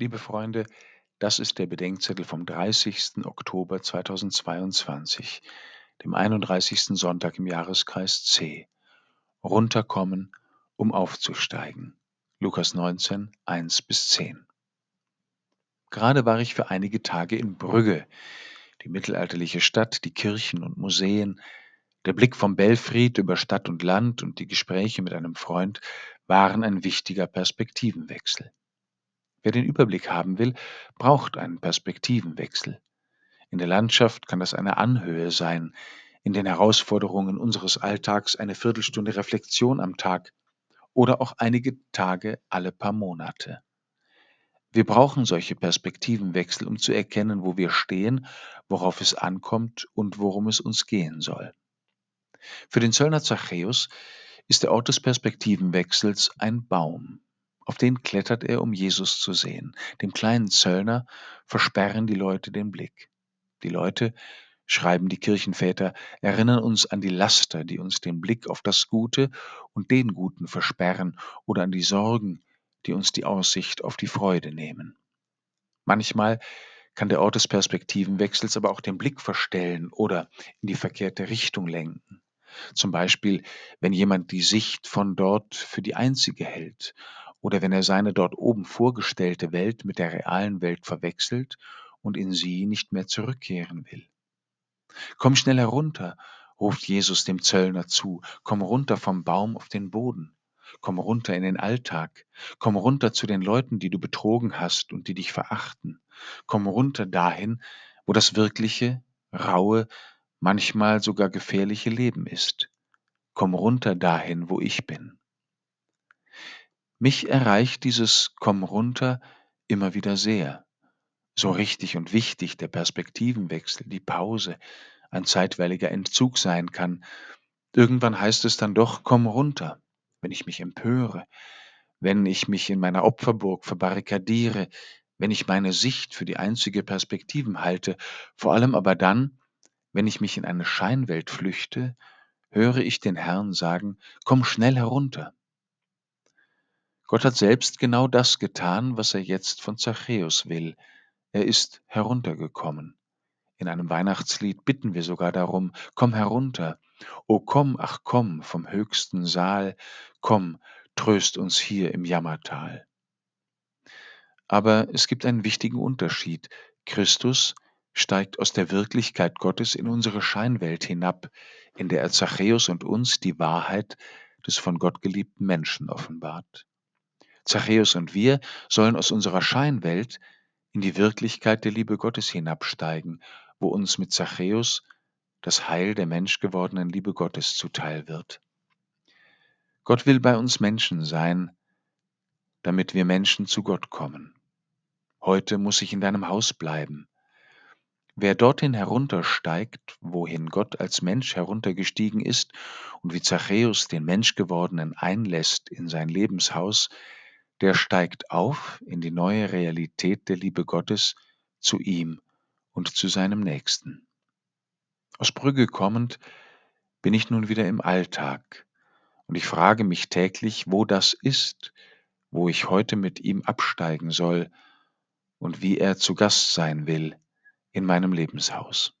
Liebe Freunde, das ist der Bedenkzettel vom 30. Oktober 2022, dem 31. Sonntag im Jahreskreis C. Runterkommen, um aufzusteigen. Lukas 19, 1 bis 10. Gerade war ich für einige Tage in Brügge, die mittelalterliche Stadt, die Kirchen und Museen, der Blick vom Belfried über Stadt und Land und die Gespräche mit einem Freund waren ein wichtiger Perspektivenwechsel. Wer den Überblick haben will, braucht einen Perspektivenwechsel. In der Landschaft kann das eine Anhöhe sein, in den Herausforderungen unseres Alltags eine Viertelstunde Reflexion am Tag oder auch einige Tage alle paar Monate. Wir brauchen solche Perspektivenwechsel, um zu erkennen, wo wir stehen, worauf es ankommt und worum es uns gehen soll. Für den Zöllner Zachäus ist der Ort des Perspektivenwechsels ein Baum. Auf den klettert er, um Jesus zu sehen. Dem kleinen Zöllner versperren die Leute den Blick. Die Leute, schreiben die Kirchenväter, erinnern uns an die Laster, die uns den Blick auf das Gute und den Guten versperren oder an die Sorgen, die uns die Aussicht auf die Freude nehmen. Manchmal kann der Ort des Perspektivenwechsels aber auch den Blick verstellen oder in die verkehrte Richtung lenken. Zum Beispiel, wenn jemand die Sicht von dort für die einzige hält oder wenn er seine dort oben vorgestellte Welt mit der realen Welt verwechselt und in sie nicht mehr zurückkehren will. Komm schnell herunter, ruft Jesus dem Zöllner zu, komm runter vom Baum auf den Boden, komm runter in den Alltag, komm runter zu den Leuten, die du betrogen hast und die dich verachten, komm runter dahin, wo das wirkliche, raue, manchmal sogar gefährliche Leben ist. Komm runter dahin, wo ich bin. Mich erreicht dieses Komm runter immer wieder sehr. So richtig und wichtig der Perspektivenwechsel, die Pause, ein zeitweiliger Entzug sein kann. Irgendwann heißt es dann doch, komm runter, wenn ich mich empöre, wenn ich mich in meiner Opferburg verbarrikadiere, wenn ich meine Sicht für die einzige Perspektiven halte, vor allem aber dann, wenn ich mich in eine Scheinwelt flüchte, höre ich den Herrn sagen, komm schnell herunter. Gott hat selbst genau das getan, was er jetzt von Zachäus will. Er ist heruntergekommen. In einem Weihnachtslied bitten wir sogar darum, komm herunter, o komm, ach komm vom höchsten Saal, komm, tröst uns hier im Jammertal. Aber es gibt einen wichtigen Unterschied. Christus steigt aus der Wirklichkeit Gottes in unsere Scheinwelt hinab, in der er Zachäus und uns die Wahrheit des von Gott geliebten Menschen offenbart. Zachäus und wir sollen aus unserer Scheinwelt in die Wirklichkeit der Liebe Gottes hinabsteigen, wo uns mit Zachäus das Heil der menschgewordenen Liebe Gottes zuteil wird. Gott will bei uns Menschen sein, damit wir Menschen zu Gott kommen. Heute muss ich in deinem Haus bleiben. Wer dorthin heruntersteigt, wohin Gott als Mensch heruntergestiegen ist und wie Zachäus den Menschgewordenen einlässt in sein Lebenshaus, der steigt auf in die neue Realität der Liebe Gottes zu ihm und zu seinem Nächsten. Aus Brügge kommend bin ich nun wieder im Alltag und ich frage mich täglich, wo das ist, wo ich heute mit ihm absteigen soll und wie er zu Gast sein will in meinem Lebenshaus.